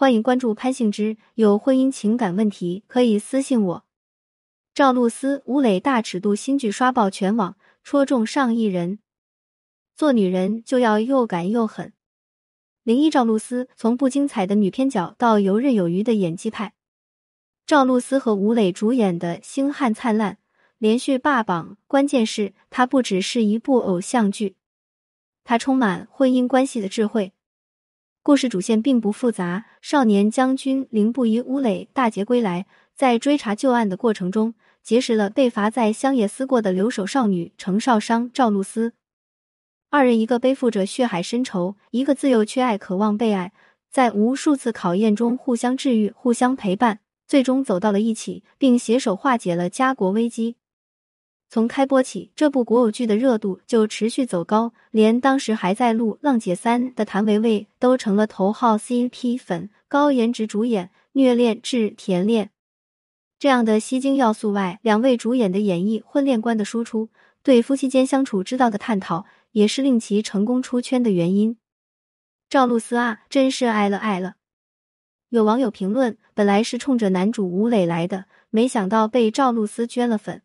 欢迎关注潘幸之，有婚姻情感问题可以私信我。赵露思、吴磊大尺度新剧刷爆全网，戳中上亿人。做女人就要又敢又狠。零一赵露思从不精彩的女偏角到游刃有余的演技派。赵露思和吴磊主演的《星汉灿烂》连续霸榜，关键是它不只是一部偶像剧，它充满婚姻关系的智慧。故事主线并不复杂，少年将军凌不疑、乌磊大捷归来，在追查旧案的过程中，结识了被罚在乡野思过的留守少女程少商、赵露思。二人一个背负着血海深仇，一个自幼缺爱、渴望被爱，在无数次考验中互相治愈、互相陪伴，最终走到了一起，并携手化解了家国危机。从开播起，这部古偶剧的热度就持续走高，连当时还在录《浪姐三》的谭维维都成了头号 CP 粉。高颜值主演，虐恋至甜恋，这样的吸睛要素外，两位主演的演绎、婚恋观的输出，对夫妻间相处之道的探讨，也是令其成功出圈的原因。赵露思啊，真是爱了爱了！有网友评论：本来是冲着男主吴磊来的，没想到被赵露思圈了粉。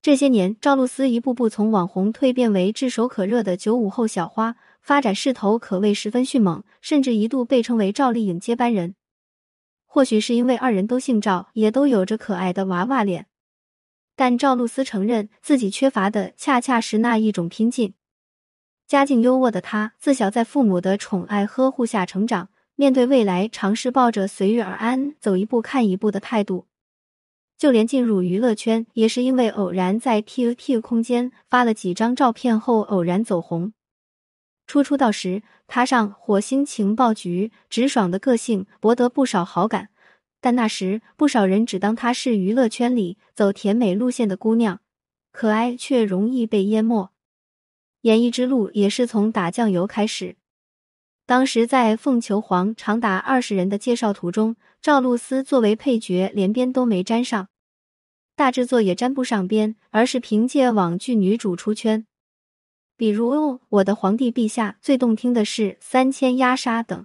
这些年，赵露思一步步从网红蜕变为炙手可热的九五后小花，发展势头可谓十分迅猛，甚至一度被称为赵丽颖接班人。或许是因为二人都姓赵，也都有着可爱的娃娃脸，但赵露思承认自己缺乏的恰恰是那一种拼劲。家境优渥的她，自小在父母的宠爱呵护下成长，面对未来，尝试抱着随遇而安、走一步看一步的态度。就连进入娱乐圈，也是因为偶然在 QQ 空间发了几张照片后偶然走红。初出道时，他上火星情报局，直爽的个性博得不少好感。但那时，不少人只当她是娱乐圈里走甜美路线的姑娘，可爱却容易被淹没。演艺之路也是从打酱油开始。当时在凤求凰长达二十人的介绍图中，赵露思作为配角连边都没沾上，大制作也沾不上边，而是凭借网剧女主出圈，比如《我的皇帝陛下》，最动听的是《三千鸦杀》等。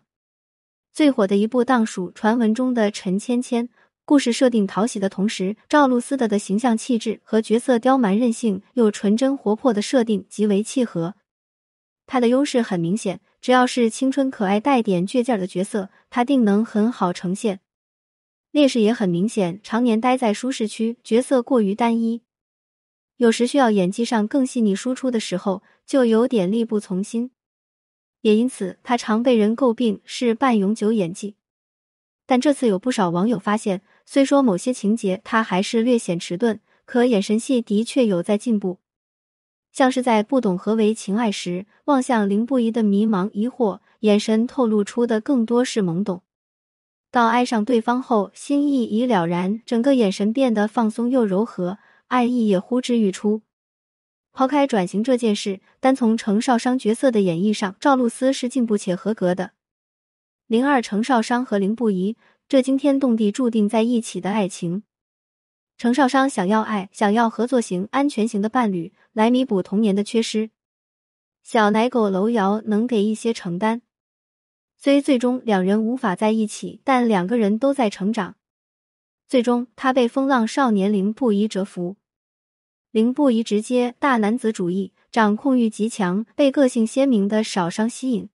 最火的一部当属《传闻中的陈芊芊》，故事设定讨喜的同时，赵露思的的形象气质和角色刁蛮任性又纯真活泼的设定极为契合。她的优势很明显。只要是青春可爱、带点倔劲儿的角色，他定能很好呈现。劣势也很明显，常年待在舒适区，角色过于单一，有时需要演技上更细腻输出的时候，就有点力不从心。也因此，他常被人诟病是半永久演技。但这次有不少网友发现，虽说某些情节他还是略显迟钝，可眼神戏的确有在进步。像是在不懂何为情爱时，望向凌不疑的迷茫疑惑，眼神透露出的更多是懵懂；到爱上对方后，心意已了然，整个眼神变得放松又柔和，爱意也呼之欲出。抛开转型这件事，单从程少商角色的演绎上，赵露思是进步且合格的。零二程少商和凌不疑这惊天动地、注定在一起的爱情。程少商想要爱，想要合作型、安全型的伴侣来弥补童年的缺失。小奶狗楼瑶能给一些承担，虽最终两人无法在一起，但两个人都在成长。最终，他被风浪少年凌不疑折服。凌不疑直接大男子主义，掌控欲极强，被个性鲜明的少商吸引。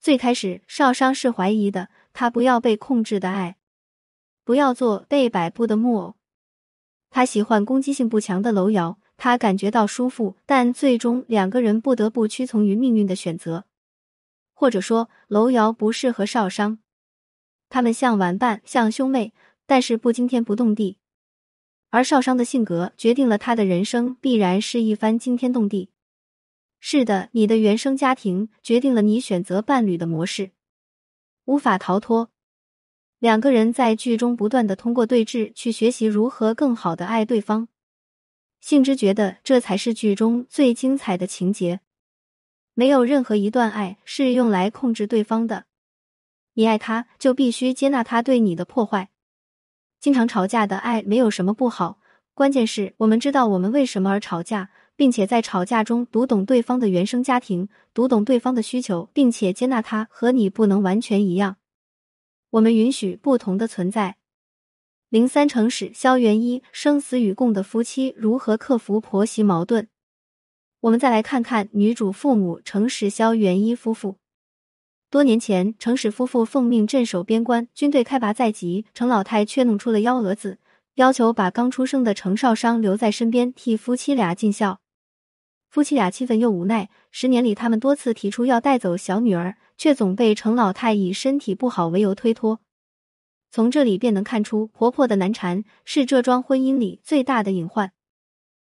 最开始，少商是怀疑的，他不要被控制的爱，不要做被摆布的木偶。他喜欢攻击性不强的楼瑶，他感觉到舒服，但最终两个人不得不屈从于命运的选择，或者说楼瑶不适合少商，他们像玩伴，像兄妹，但是不惊天不动地。而少商的性格决定了他的人生必然是一番惊天动地。是的，你的原生家庭决定了你选择伴侣的模式，无法逃脱。两个人在剧中不断的通过对峙去学习如何更好的爱对方。幸之觉得这才是剧中最精彩的情节。没有任何一段爱是用来控制对方的。你爱他，就必须接纳他对你的破坏。经常吵架的爱没有什么不好，关键是我们知道我们为什么而吵架，并且在吵架中读懂对方的原生家庭，读懂对方的需求，并且接纳他和你不能完全一样。我们允许不同的存在。零三城史萧元一生死与共的夫妻如何克服婆媳矛盾？我们再来看看女主父母程史萧元一夫妇。多年前，程史夫妇奉命镇守边关，军队开拔在即，程老太却弄出了幺蛾子，要求把刚出生的程少商留在身边，替夫妻俩尽孝。夫妻俩气愤又无奈，十年里他们多次提出要带走小女儿，却总被程老太以身体不好为由推脱。从这里便能看出，婆婆的难缠是这桩婚姻里最大的隐患，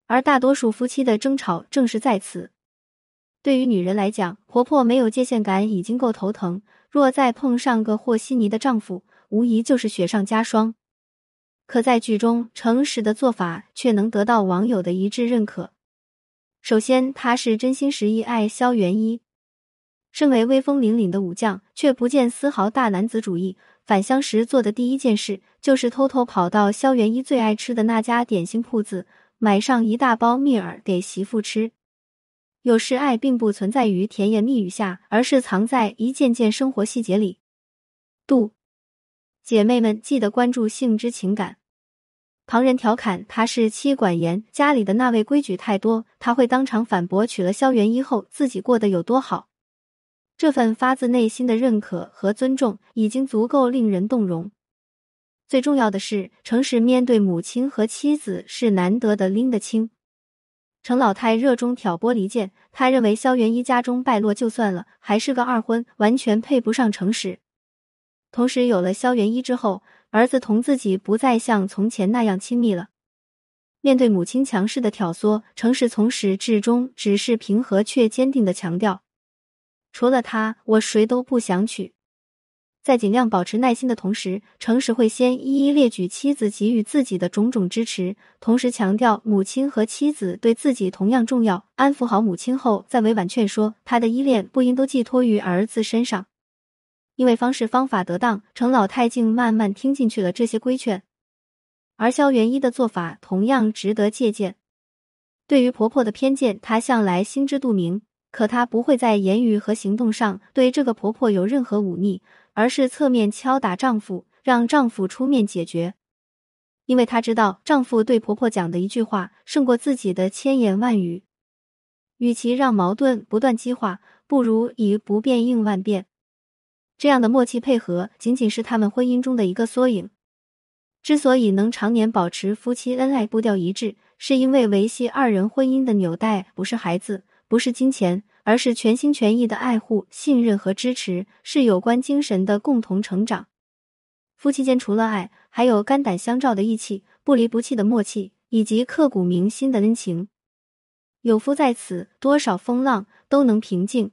而大多数夫妻的争吵正是在此。对于女人来讲，婆婆没有界限感已经够头疼，若再碰上个和稀泥的丈夫，无疑就是雪上加霜。可在剧中，诚实的做法却能得到网友的一致认可。首先，他是真心实意爱萧元一。身为威风凛凛的武将，却不见丝毫大男子主义。返乡时做的第一件事，就是偷偷跑到萧元一最爱吃的那家点心铺子，买上一大包蜜饵给媳妇吃。有时爱并不存在于甜言蜜语下，而是藏在一件件生活细节里。度，姐妹们记得关注性之情感。旁人调侃他是妻管严，家里的那位规矩太多，他会当场反驳。娶了萧元一后，自己过得有多好？这份发自内心的认可和尊重，已经足够令人动容。最重要的是，诚实面对母亲和妻子是难得的拎得清。程老太热衷挑拨离间，他认为萧元一家中败落就算了，还是个二婚，完全配不上诚实。同时，有了萧元一之后，儿子同自己不再像从前那样亲密了。面对母亲强势的挑唆，诚实从始至终只是平和却坚定的强调。除了他，我谁都不想娶。在尽量保持耐心的同时，程实会先一一列举妻子给予自己的种种支持，同时强调母亲和妻子对自己同样重要。安抚好母亲后，再委婉劝说他的依恋不应都寄托于儿子身上。因为方式方法得当，程老太竟慢慢听进去了这些规劝。而萧元一的做法同样值得借鉴。对于婆婆的偏见，她向来心知肚明。可她不会在言语和行动上对这个婆婆有任何忤逆，而是侧面敲打丈夫，让丈夫出面解决。因为她知道，丈夫对婆婆讲的一句话胜过自己的千言万语。与其让矛盾不断激化，不如以不变应万变。这样的默契配合，仅仅是他们婚姻中的一个缩影。之所以能常年保持夫妻恩爱、步调一致，是因为维系二人婚姻的纽带不是孩子。不是金钱，而是全心全意的爱护、信任和支持，是有关精神的共同成长。夫妻间除了爱，还有肝胆相照的义气、不离不弃的默契，以及刻骨铭心的恩情。有夫在此，多少风浪都能平静。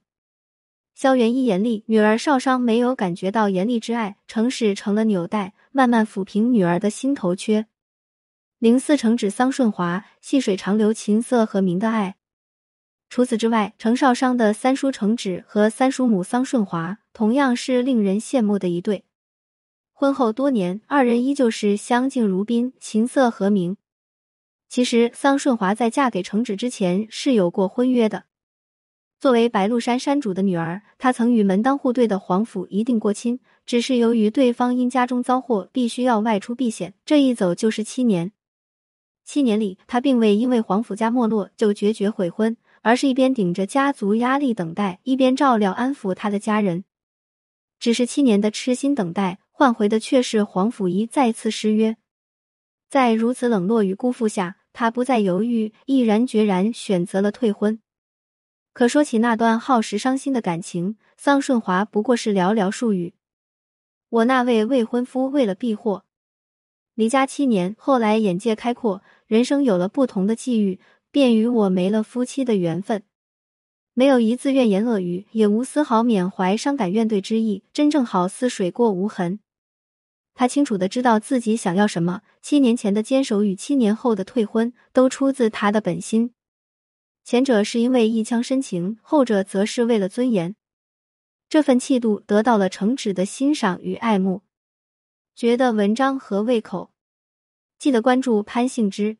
萧元一严厉，女儿少商没有感觉到严厉之爱，城史成了纽带，慢慢抚平女儿的心头缺。零四成指桑顺华，细水长流、琴瑟和鸣的爱。除此之外，程少商的三叔程芷和三叔母桑顺华同样是令人羡慕的一对。婚后多年，二人依旧是相敬如宾、琴瑟和鸣。其实，桑顺华在嫁给程芷之前是有过婚约的。作为白鹿山山主的女儿，她曾与门当户对的皇甫一定过亲，只是由于对方因家中遭祸，必须要外出避险，这一走就是七年。七年里，她并未因为皇甫家没落就决绝悔婚。而是一边顶着家族压力等待，一边照料安抚他的家人。只是七年的痴心等待，换回的却是皇甫仪再次失约。在如此冷落与辜负下，他不再犹豫，毅然决然选择了退婚。可说起那段耗时伤心的感情，桑顺华不过是寥寥数语。我那位未婚夫为了避祸，离家七年，后来眼界开阔，人生有了不同的际遇。便与我没了夫妻的缘分，没有一字怨言恶语，也无丝毫缅怀伤感怨怼之意，真正好似水过无痕。他清楚的知道自己想要什么，七年前的坚守与七年后的退婚，都出自他的本心。前者是因为一腔深情，后者则是为了尊严。这份气度得到了程芷的欣赏与爱慕。觉得文章合胃口，记得关注潘幸之。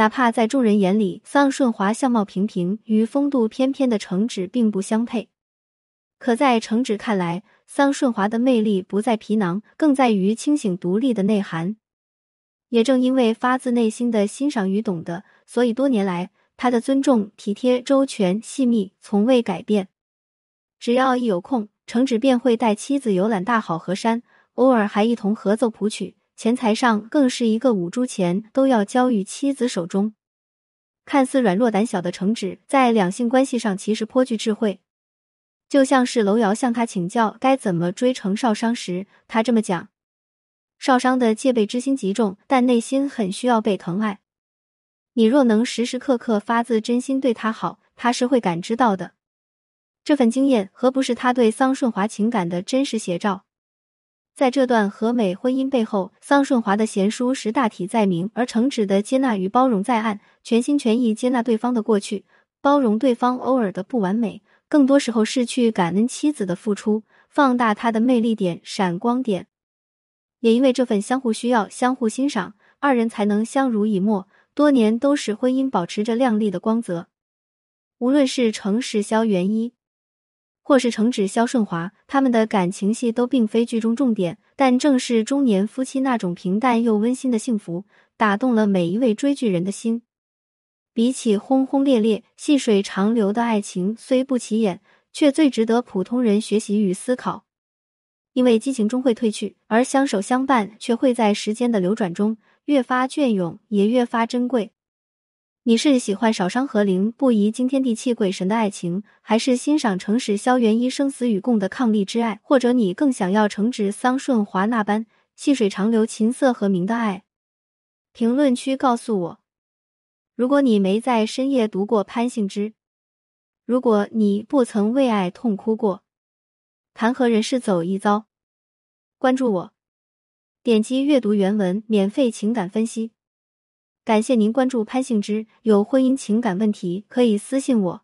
哪怕在众人眼里，桑顺华相貌平平，与风度翩翩的程芷并不相配，可在程芷看来，桑顺华的魅力不在皮囊，更在于清醒独立的内涵。也正因为发自内心的欣赏与懂得，所以多年来他的尊重、体贴、周全、细密从未改变。只要一有空，程芷便会带妻子游览大好河山，偶尔还一同合奏谱曲。钱财上更是一个五铢钱都要交于妻子手中。看似软弱胆小的程芷，在两性关系上其实颇具智慧。就像是楼瑶向他请教该怎么追程少商时，他这么讲。少商的戒备之心极重，但内心很需要被疼爱。你若能时时刻刻发自真心对他好，他是会感知到的。这份经验何不是他对桑顺华情感的真实写照？在这段和美婚姻背后，桑顺华的贤淑实大体在明，而诚挚的接纳与包容在暗，全心全意接纳对方的过去，包容对方偶尔的不完美，更多时候是去感恩妻子的付出，放大他的魅力点、闪光点。也因为这份相互需要、相互欣赏，二人才能相濡以沫，多年都使婚姻保持着亮丽的光泽。无论是程氏萧元一，或是程芷萧顺华，他们的感情戏都并非剧中重点，但正是中年夫妻那种平淡又温馨的幸福，打动了每一位追剧人的心。比起轰轰烈烈、细水长流的爱情，虽不起眼，却最值得普通人学习与思考。因为激情终会褪去，而相守相伴却会在时间的流转中越发隽永，也越发珍贵。你是喜欢少商和灵不疑惊天地泣鬼神的爱情，还是欣赏诚实萧元一生死与共的伉俪之爱？或者你更想要程芷桑顺华那般细水长流、琴瑟和鸣的爱？评论区告诉我。如果你没在深夜读过潘幸之，如果你不曾为爱痛哭过。谈何人世走一遭？关注我，点击阅读原文，免费情感分析。感谢您关注潘幸之，有婚姻情感问题可以私信我。